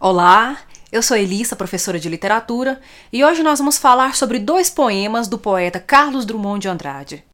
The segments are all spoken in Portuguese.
Olá, eu sou Elissa, professora de literatura, e hoje nós vamos falar sobre dois poemas do poeta Carlos Drummond de Andrade.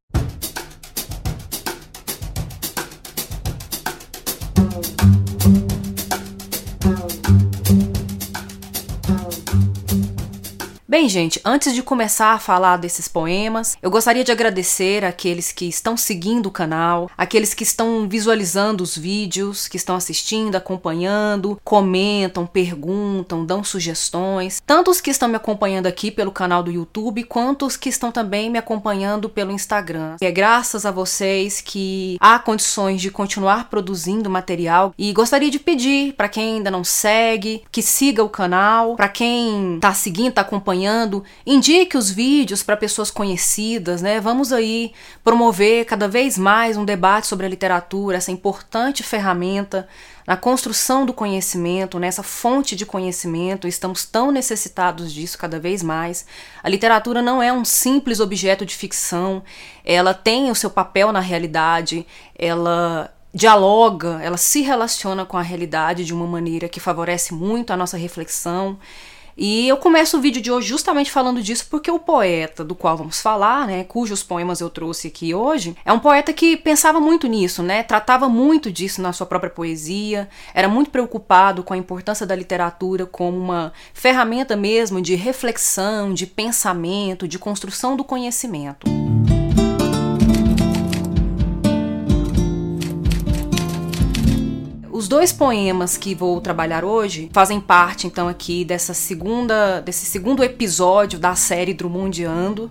Bem, gente, antes de começar a falar desses poemas, eu gostaria de agradecer aqueles que estão seguindo o canal, aqueles que estão visualizando os vídeos, que estão assistindo, acompanhando, comentam, perguntam, dão sugestões. Tanto os que estão me acompanhando aqui pelo canal do YouTube, quanto os que estão também me acompanhando pelo Instagram. é graças a vocês que há condições de continuar produzindo material e gostaria de pedir para quem ainda não segue, que siga o canal, para quem está seguindo, está acompanhando acompanhando, indique os vídeos para pessoas conhecidas, né? Vamos aí promover cada vez mais um debate sobre a literatura, essa importante ferramenta na construção do conhecimento, nessa fonte de conhecimento, estamos tão necessitados disso cada vez mais. A literatura não é um simples objeto de ficção, ela tem o seu papel na realidade, ela dialoga, ela se relaciona com a realidade de uma maneira que favorece muito a nossa reflexão. E eu começo o vídeo de hoje justamente falando disso porque o poeta do qual vamos falar, né, cujos poemas eu trouxe aqui hoje, é um poeta que pensava muito nisso, né, tratava muito disso na sua própria poesia, era muito preocupado com a importância da literatura como uma ferramenta mesmo de reflexão, de pensamento, de construção do conhecimento. Os dois poemas que vou trabalhar hoje fazem parte então aqui dessa segunda desse segundo episódio da série Drummondiando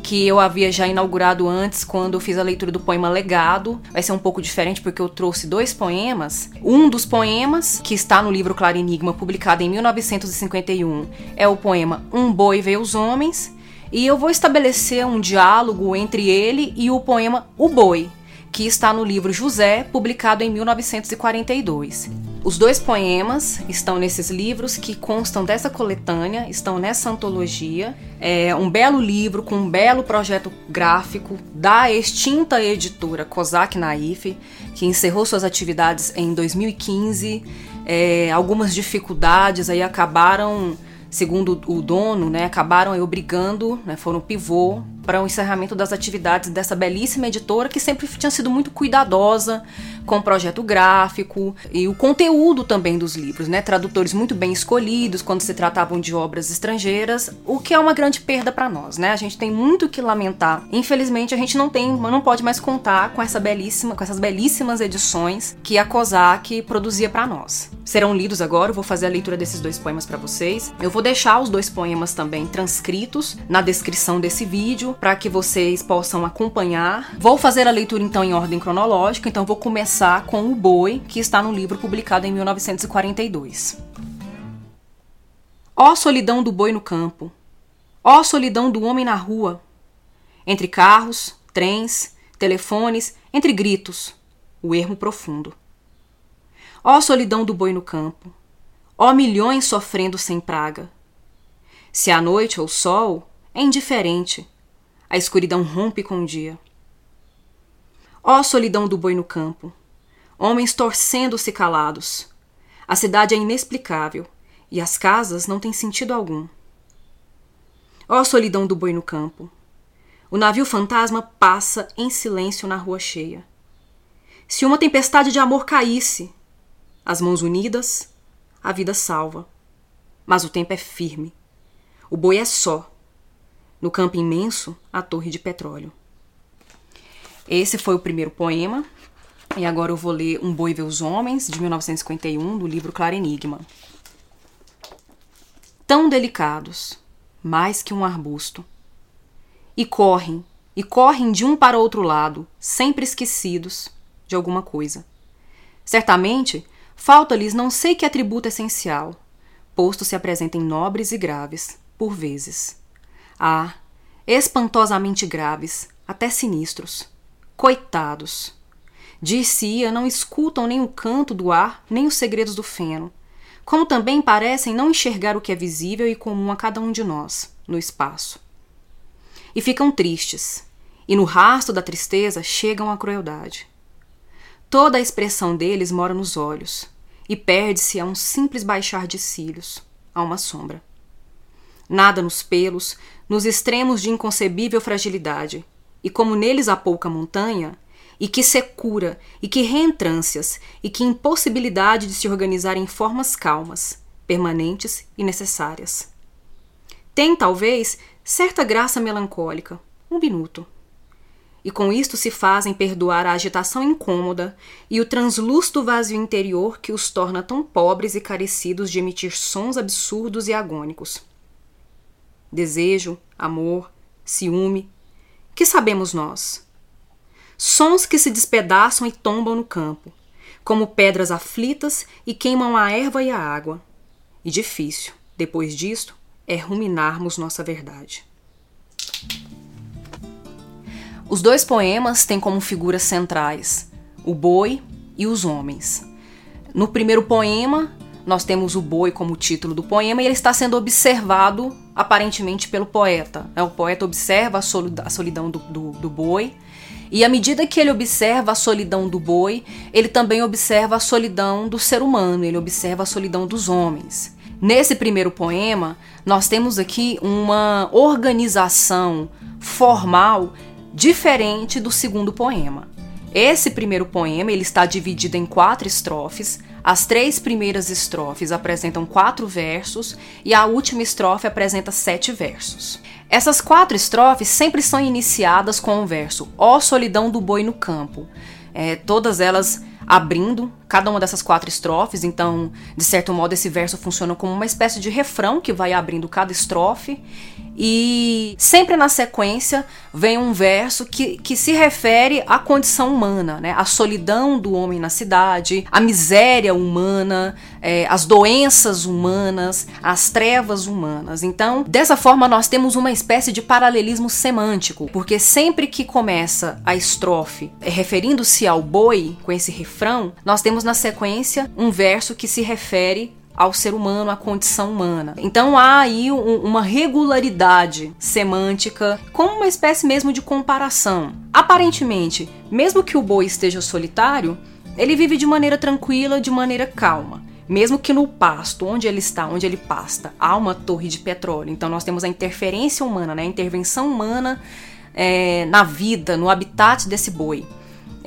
que eu havia já inaugurado antes quando eu fiz a leitura do poema Legado. Vai ser um pouco diferente porque eu trouxe dois poemas. Um dos poemas, que está no livro Claro Enigma, publicado em 1951, é o poema Um Boi Vê os Homens. E eu vou estabelecer um diálogo entre ele e o poema O Boi, que está no livro José, publicado em 1942. Os dois poemas estão nesses livros que constam dessa coletânea, estão nessa antologia. É um belo livro com um belo projeto gráfico da extinta editora Kozak Naif, que encerrou suas atividades em 2015. É, algumas dificuldades aí acabaram segundo o dono, né, acabaram obrigando, né, foram pivô para o encerramento das atividades dessa belíssima editora que sempre tinha sido muito cuidadosa com o projeto gráfico e o conteúdo também dos livros, né? Tradutores muito bem escolhidos quando se tratavam de obras estrangeiras, o que é uma grande perda para nós, né? A gente tem muito que lamentar. Infelizmente, a gente não tem, não pode mais contar com essa belíssima, com essas belíssimas edições que a COSAC produzia para nós. Serão lidos agora, eu vou fazer a leitura desses dois poemas para vocês. Eu vou deixar os dois poemas também transcritos na descrição desse vídeo para que vocês possam acompanhar. Vou fazer a leitura então em ordem cronológica, então vou começar com O Boi, que está no livro publicado em 1942. Ó solidão do boi no campo, ó solidão do homem na rua, entre carros, trens, telefones, entre gritos, o ermo profundo. Ó solidão do boi no campo, ó milhões sofrendo sem praga. Se a noite ou o sol, é indiferente, a escuridão rompe com o dia. Ó solidão do boi no campo, homens torcendo-se calados. A cidade é inexplicável e as casas não têm sentido algum. Ó solidão do boi no campo! O navio fantasma passa em silêncio na rua cheia. Se uma tempestade de amor caísse, as mãos unidas, a vida salva. Mas o tempo é firme. O boi é só. No campo imenso, a torre de petróleo. Esse foi o primeiro poema e agora eu vou ler Um Boi Vê os Homens, de 1951, do livro Claro Enigma. Tão delicados, mais que um arbusto. E correm, e correm de um para outro lado, sempre esquecidos de alguma coisa. Certamente, falta-lhes não sei que atributo essencial, posto se apresentem nobres e graves, por vezes. Ah, espantosamente graves, até sinistros. Coitados! Dir-se-ia não escutam nem o canto do ar, nem os segredos do feno, como também parecem não enxergar o que é visível e comum a cada um de nós, no espaço. E ficam tristes, e no rastro da tristeza chegam à crueldade. Toda a expressão deles mora nos olhos, e perde-se a um simples baixar de cílios, a uma sombra. Nada nos pelos, nos extremos de inconcebível fragilidade, e como neles há pouca montanha, e que secura, e que reentrâncias, e que impossibilidade de se organizar em formas calmas, permanentes e necessárias. Tem, talvez, certa graça melancólica, um minuto. E com isto se fazem perdoar a agitação incômoda e o translúcido vazio interior que os torna tão pobres e carecidos de emitir sons absurdos e agônicos. Desejo, amor, ciúme, que sabemos nós? sons que se despedaçam e tombam no campo, como pedras aflitas e queimam a erva e a água. E difícil, depois disto, é ruminarmos nossa verdade. Os dois poemas têm como figuras centrais o boi e os homens. No primeiro poema, nós temos o boi como título do poema e ele está sendo observado aparentemente pelo poeta. O poeta observa a solidão do, do, do boi e à medida que ele observa a solidão do boi, ele também observa a solidão do ser humano, ele observa a solidão dos homens. Nesse primeiro poema, nós temos aqui uma organização formal diferente do segundo poema. Esse primeiro poema ele está dividido em quatro estrofes. As três primeiras estrofes apresentam quatro versos e a última estrofe apresenta sete versos. Essas quatro estrofes sempre são iniciadas com o verso Ó solidão do boi no campo. É, todas elas abrindo cada uma dessas quatro estrofes, então, de certo modo, esse verso funciona como uma espécie de refrão que vai abrindo cada estrofe e sempre na sequência vem um verso que, que se refere à condição humana, né? A solidão do homem na cidade, a miséria humana, é, as doenças humanas, as trevas humanas. Então, dessa forma, nós temos uma espécie de paralelismo semântico, porque sempre que começa a estrofe é, referindo-se ao boi, com esse refrão, nós temos na sequência um verso que se refere ao ser humano, à condição humana. Então há aí um, uma regularidade semântica, como uma espécie mesmo de comparação. Aparentemente, mesmo que o boi esteja solitário, ele vive de maneira tranquila, de maneira calma. Mesmo que no pasto, onde ele está, onde ele pasta, há uma torre de petróleo. Então nós temos a interferência humana, né? a intervenção humana é, na vida, no habitat desse boi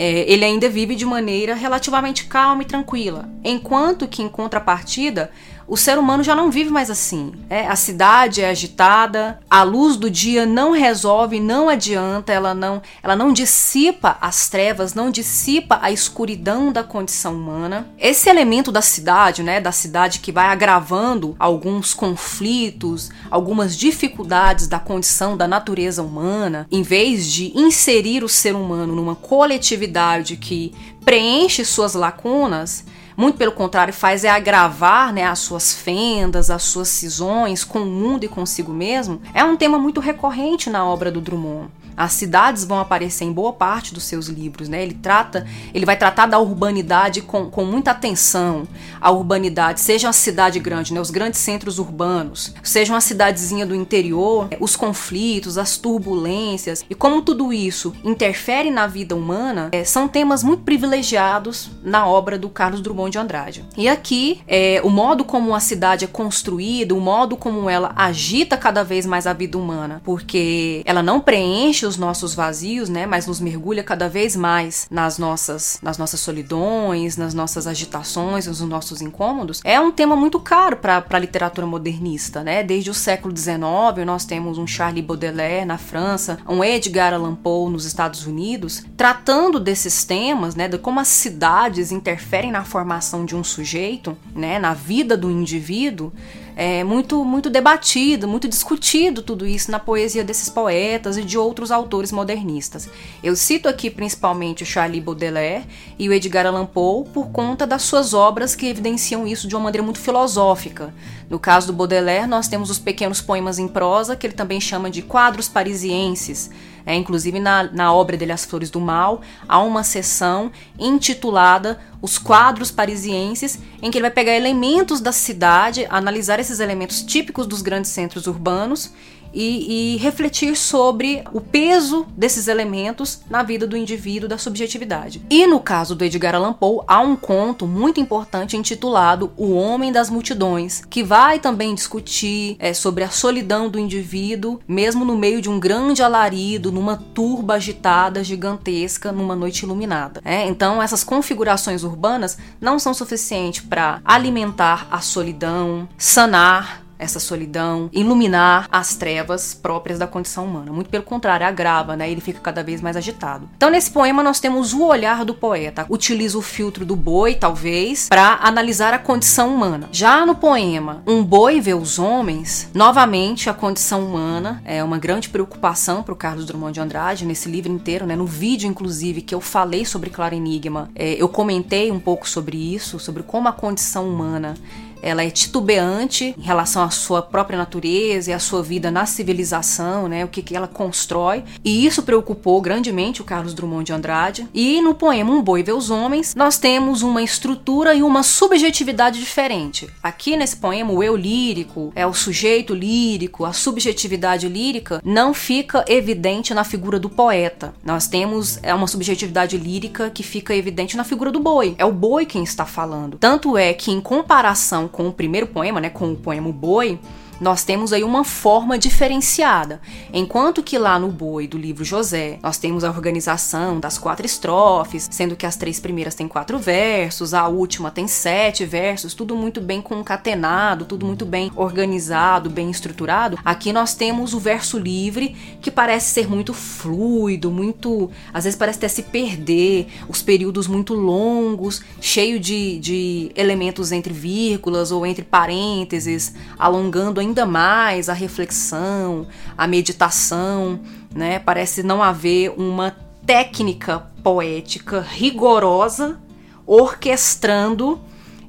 é, ele ainda vive de maneira relativamente calma e tranquila, enquanto que, em contrapartida, o ser humano já não vive mais assim. É, a cidade é agitada, a luz do dia não resolve, não adianta, ela não, ela não dissipa as trevas, não dissipa a escuridão da condição humana. Esse elemento da cidade, né, da cidade que vai agravando alguns conflitos, algumas dificuldades da condição da natureza humana, em vez de inserir o ser humano numa coletividade que preenche suas lacunas, muito pelo contrário, faz é agravar né, as suas fendas, as suas cisões com o mundo e consigo mesmo, é um tema muito recorrente na obra do Drummond. As cidades vão aparecer em boa parte dos seus livros, né? Ele trata, ele vai tratar da urbanidade com, com muita atenção. A urbanidade, seja uma cidade grande, né? Os grandes centros urbanos, seja uma cidadezinha do interior, os conflitos, as turbulências e como tudo isso interfere na vida humana, é, são temas muito privilegiados na obra do Carlos Drummond de Andrade. E aqui, é, o modo como a cidade é construída, o modo como ela agita cada vez mais a vida humana, porque ela não preenche os nossos vazios, né, mas nos mergulha cada vez mais nas nossas, nas nossas solidões, nas nossas agitações, nos nossos incômodos, é um tema muito caro para a literatura modernista, né? Desde o século XIX nós temos um Charles Baudelaire na França, um Edgar Allan Poe nos Estados Unidos, tratando desses temas, né, de como as cidades interferem na formação de um sujeito, né, na vida do indivíduo é muito, muito debatido, muito discutido tudo isso na poesia desses poetas e de outros autores modernistas. Eu cito aqui principalmente o Charlie Baudelaire e o Edgar Allan Poe por conta das suas obras que evidenciam isso de uma maneira muito filosófica. No caso do Baudelaire, nós temos os pequenos poemas em prosa, que ele também chama de quadros parisienses, é, inclusive na, na obra dele As Flores do Mal, há uma seção intitulada Os Quadros Parisienses, em que ele vai pegar elementos da cidade, analisar esses elementos típicos dos grandes centros urbanos e, e, refletir sobre o peso desses elementos na vida do indivíduo, da subjetividade. E no caso do Edgar Allan Poe, há um conto muito importante intitulado O Homem das Multidões, que vai também discutir é, sobre a solidão do indivíduo, mesmo no meio de um grande alarido, numa turba agitada, gigantesca, numa noite iluminada. É, então, essas configurações urbanas não são suficientes para alimentar a solidão, sanar essa solidão, iluminar as trevas próprias da condição humana. Muito pelo contrário, agrava, né? Ele fica cada vez mais agitado. Então, nesse poema, nós temos o olhar do poeta. Utiliza o filtro do boi, talvez, para analisar a condição humana. Já no poema Um Boi Vê os Homens, novamente a condição humana é uma grande preocupação para o Carlos Drummond de Andrade, nesse livro inteiro, né? No vídeo, inclusive, que eu falei sobre Claro Enigma, é, eu comentei um pouco sobre isso, sobre como a condição humana ela é titubeante em relação à sua própria natureza e à sua vida na civilização, né? O que, que ela constrói. E isso preocupou grandemente o Carlos Drummond de Andrade. E no poema Um Boi Vê os Homens, nós temos uma estrutura e uma subjetividade diferente. Aqui nesse poema, o eu lírico, é o sujeito lírico, a subjetividade lírica não fica evidente na figura do poeta. Nós temos é uma subjetividade lírica que fica evidente na figura do boi. É o boi quem está falando. Tanto é que, em comparação com o primeiro poema, né, com o poema Boi, nós temos aí uma forma diferenciada. Enquanto que lá no Boi do livro José, nós temos a organização das quatro estrofes, sendo que as três primeiras têm quatro versos, a última tem sete versos, tudo muito bem concatenado, tudo muito bem organizado, bem estruturado. Aqui nós temos o verso livre, que parece ser muito fluido, muito. às vezes parece até se perder, os períodos muito longos, cheio de, de elementos entre vírgulas ou entre parênteses, alongando ainda mais a reflexão, a meditação, né? Parece não haver uma técnica poética rigorosa orquestrando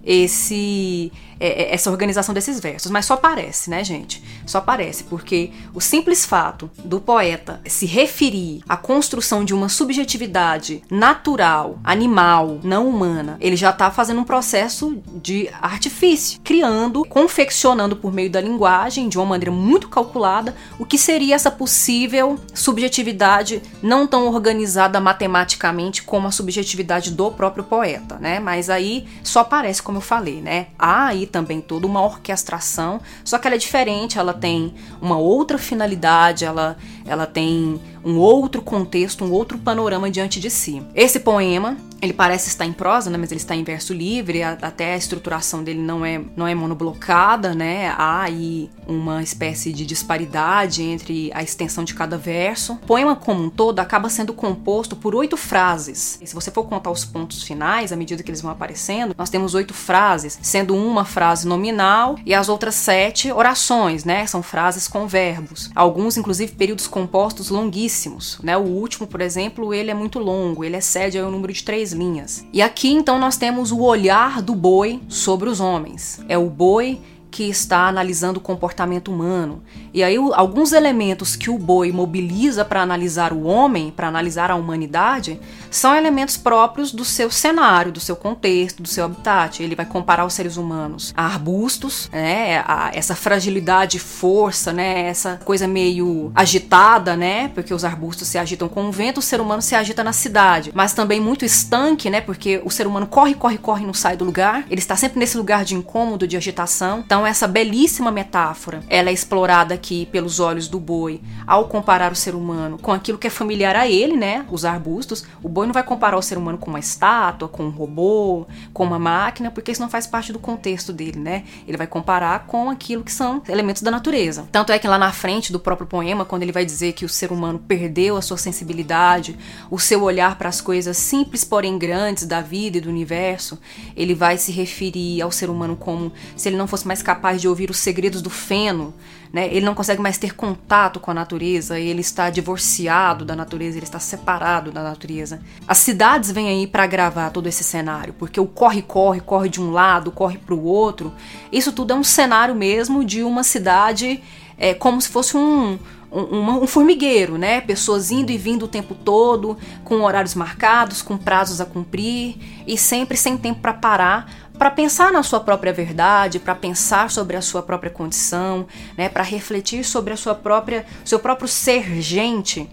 esse é, é, essa organização desses versos, mas só parece, né, gente? Só parece, porque o simples fato do poeta se referir à construção de uma subjetividade natural, animal, não humana, ele já está fazendo um processo de artifício, criando, confeccionando por meio da linguagem, de uma maneira muito calculada, o que seria essa possível subjetividade não tão organizada matematicamente como a subjetividade do próprio poeta, né? Mas aí só parece, como eu falei, né? Há aí também toda uma orquestração, só que ela é diferente, ela tem uma outra finalidade, ela, ela tem um outro contexto, um outro panorama diante de si. Esse poema ele parece estar em prosa, né, mas ele está em verso livre, até a estruturação dele não é, não é monoblocada, né? Há aí uma espécie de disparidade entre a extensão de cada verso. O poema como um todo acaba sendo composto por oito frases. E se você for contar os pontos finais, à medida que eles vão aparecendo, nós temos oito frases, sendo uma frase nominal e as outras sete orações, né? São frases com verbos. Alguns, inclusive, períodos compostos longuíssimos, né? O último, por exemplo, ele é muito longo, ele excede o número de três linhas. E aqui então nós temos o olhar do boi sobre os homens. É o boi que está analisando o comportamento humano. E aí, alguns elementos que o boi mobiliza para analisar o homem, para analisar a humanidade, são elementos próprios do seu cenário, do seu contexto, do seu habitat. Ele vai comparar os seres humanos a arbustos, né, a essa fragilidade força, né, essa coisa meio agitada, né, porque os arbustos se agitam com o vento, o ser humano se agita na cidade, mas também muito estanque, né, porque o ser humano corre, corre, corre não sai do lugar. Ele está sempre nesse lugar de incômodo, de agitação. Então, essa belíssima metáfora, ela é explorada aqui pelos olhos do boi ao comparar o ser humano com aquilo que é familiar a ele, né, os arbustos. O boi não vai comparar o ser humano com uma estátua, com um robô, com uma máquina, porque isso não faz parte do contexto dele, né? Ele vai comparar com aquilo que são elementos da natureza. Tanto é que lá na frente do próprio poema, quando ele vai dizer que o ser humano perdeu a sua sensibilidade, o seu olhar para as coisas simples, porém grandes da vida e do universo, ele vai se referir ao ser humano como se ele não fosse mais capaz de ouvir os segredos do feno, né? Ele não consegue mais ter contato com a natureza, ele está divorciado da natureza, ele está separado da natureza. As cidades vêm aí para gravar todo esse cenário, porque o corre, corre, corre de um lado, corre para o outro. Isso tudo é um cenário mesmo de uma cidade é, como se fosse um, um, um, formigueiro, né? Pessoas indo e vindo o tempo todo, com horários marcados, com prazos a cumprir e sempre sem tempo para parar para pensar na sua própria verdade, para pensar sobre a sua própria condição, né, para refletir sobre a sua própria, seu próprio ser gente.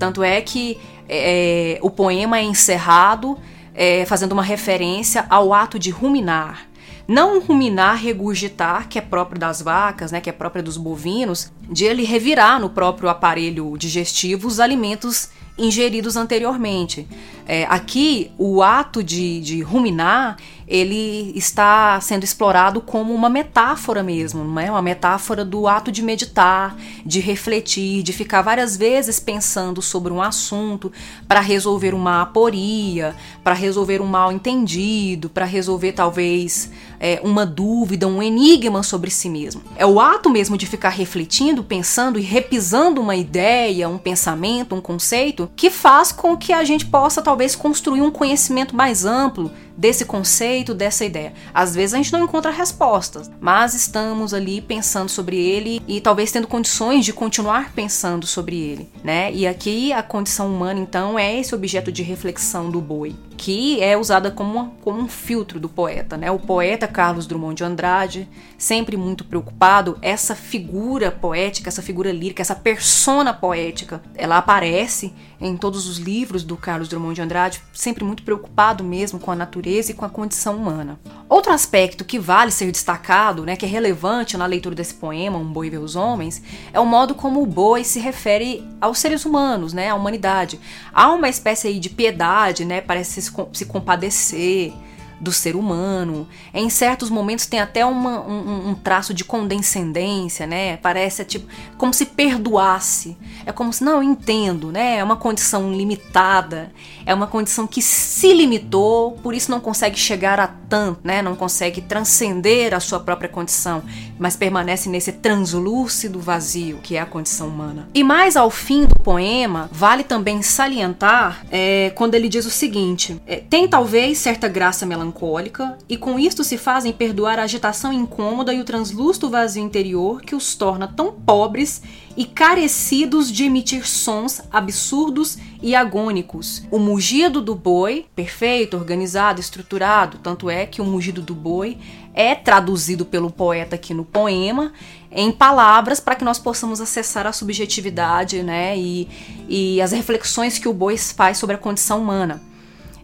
Tanto é que é, o poema é encerrado é, fazendo uma referência ao ato de ruminar. Não ruminar, regurgitar, que é próprio das vacas, né, que é próprio dos bovinos, de ele revirar no próprio aparelho digestivo os alimentos ingeridos anteriormente. É, aqui, o ato de, de ruminar, ele está sendo explorado como uma metáfora mesmo, não é? Uma metáfora do ato de meditar, de refletir, de ficar várias vezes pensando sobre um assunto para resolver uma aporia, para resolver um mal entendido, para resolver talvez é, uma dúvida, um enigma sobre si mesmo. É o ato mesmo de ficar refletindo, pensando e repisando uma ideia, um pensamento, um conceito que faz com que a gente possa talvez construir um conhecimento mais amplo desse conceito, dessa ideia. Às vezes a gente não encontra respostas, mas estamos ali pensando sobre ele e talvez tendo condições de continuar pensando sobre ele, né? E aqui a condição humana, então, é esse objeto de reflexão do boi, que é usada como, uma, como um filtro do poeta, né? O poeta Carlos Drummond de Andrade, sempre muito preocupado, essa figura poética, essa figura lírica, essa persona poética, ela aparece em todos os livros do Carlos Drummond de Andrade, sempre muito preocupado mesmo com a natureza e com a condição humana. Outro aspecto que vale ser destacado, né, que é relevante na leitura desse poema, Um Boi Vê os Homens, é o modo como o boi se refere aos seres humanos, né, à humanidade. Há uma espécie aí de piedade, né, parece se, se compadecer, do ser humano. Em certos momentos tem até uma, um, um, traço de condescendência, né? Parece tipo como se perdoasse. É como se não eu entendo, né? É uma condição limitada, é uma condição que se limitou, por isso não consegue chegar a tanto, né? Não consegue transcender a sua própria condição, mas permanece nesse translúcido vazio que é a condição humana. E mais ao fim do poema, vale também salientar é, quando ele diz o seguinte: é, tem talvez certa graça melancólica melancólica, e com isto se fazem perdoar a agitação incômoda e o translúcido vazio interior que os torna tão pobres e carecidos de emitir sons absurdos e agônicos. O mugido do boi, perfeito, organizado, estruturado, tanto é que o mugido do boi é traduzido pelo poeta aqui no poema em palavras para que nós possamos acessar a subjetividade né, e, e as reflexões que o boi faz sobre a condição humana.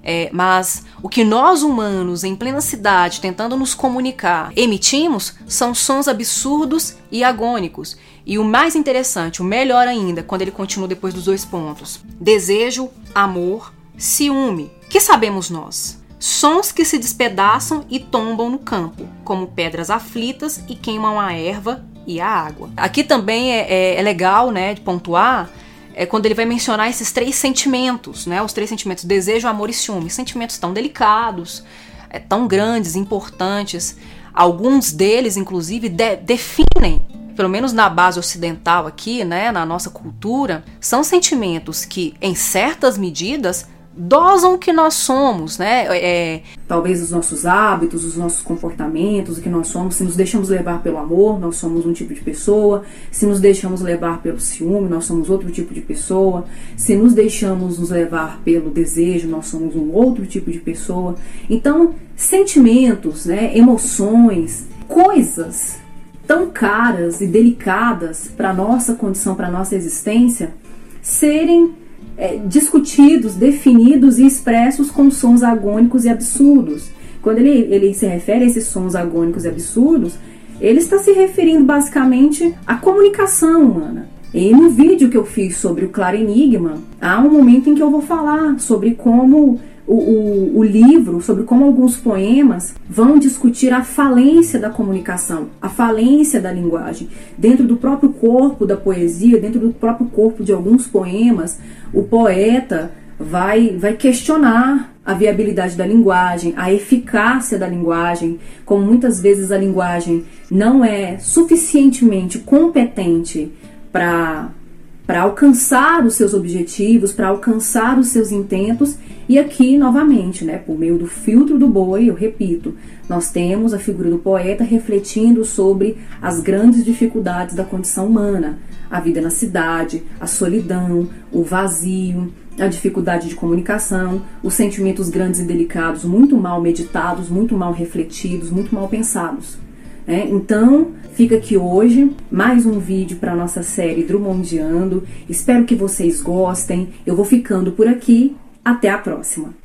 É, mas o que nós humanos, em plena cidade, tentando nos comunicar, emitimos são sons absurdos e agônicos. E o mais interessante, o melhor ainda, quando ele continua depois dos dois pontos: desejo, amor, ciúme. Que sabemos nós? Sons que se despedaçam e tombam no campo, como pedras aflitas e queimam a erva e a água. Aqui também é, é, é legal né, de pontuar é quando ele vai mencionar esses três sentimentos, né? Os três sentimentos: desejo, amor e ciúme. Sentimentos tão delicados, é, tão grandes, importantes. Alguns deles, inclusive, de definem, pelo menos na base ocidental aqui, né, na nossa cultura, são sentimentos que, em certas medidas, dosam o que nós somos, né? É, Talvez os nossos hábitos, os nossos comportamentos, o que nós somos. Se nos deixamos levar pelo amor, nós somos um tipo de pessoa. Se nos deixamos levar pelo ciúme, nós somos outro tipo de pessoa. Se nos deixamos nos levar pelo desejo, nós somos um outro tipo de pessoa. Então, sentimentos, né? Emoções, coisas tão caras e delicadas para nossa condição, para nossa existência, serem é, discutidos, definidos e expressos com sons agônicos e absurdos. Quando ele, ele se refere a esses sons agônicos e absurdos, ele está se referindo basicamente à comunicação humana. E no vídeo que eu fiz sobre o Claro Enigma, há um momento em que eu vou falar sobre como o, o, o, livro sobre como alguns poemas vão discutir a falência da comunicação, a falência da linguagem. Dentro do próprio corpo da poesia, dentro do próprio corpo de alguns poemas, o poeta vai, vai questionar a viabilidade da linguagem, a eficácia da linguagem, como muitas vezes a linguagem não é suficientemente competente para para alcançar os seus objetivos, para alcançar os seus intentos. E aqui, novamente, né, por meio do filtro do boi, eu repito, nós temos a figura do poeta refletindo sobre as grandes dificuldades da condição humana, a vida na cidade, a solidão, o vazio, a dificuldade de comunicação, os sentimentos grandes e delicados muito mal meditados, muito mal refletidos, muito mal pensados. É, então, fica aqui hoje mais um vídeo para nossa série Drummondiando. Espero que vocês gostem. Eu vou ficando por aqui. Até a próxima.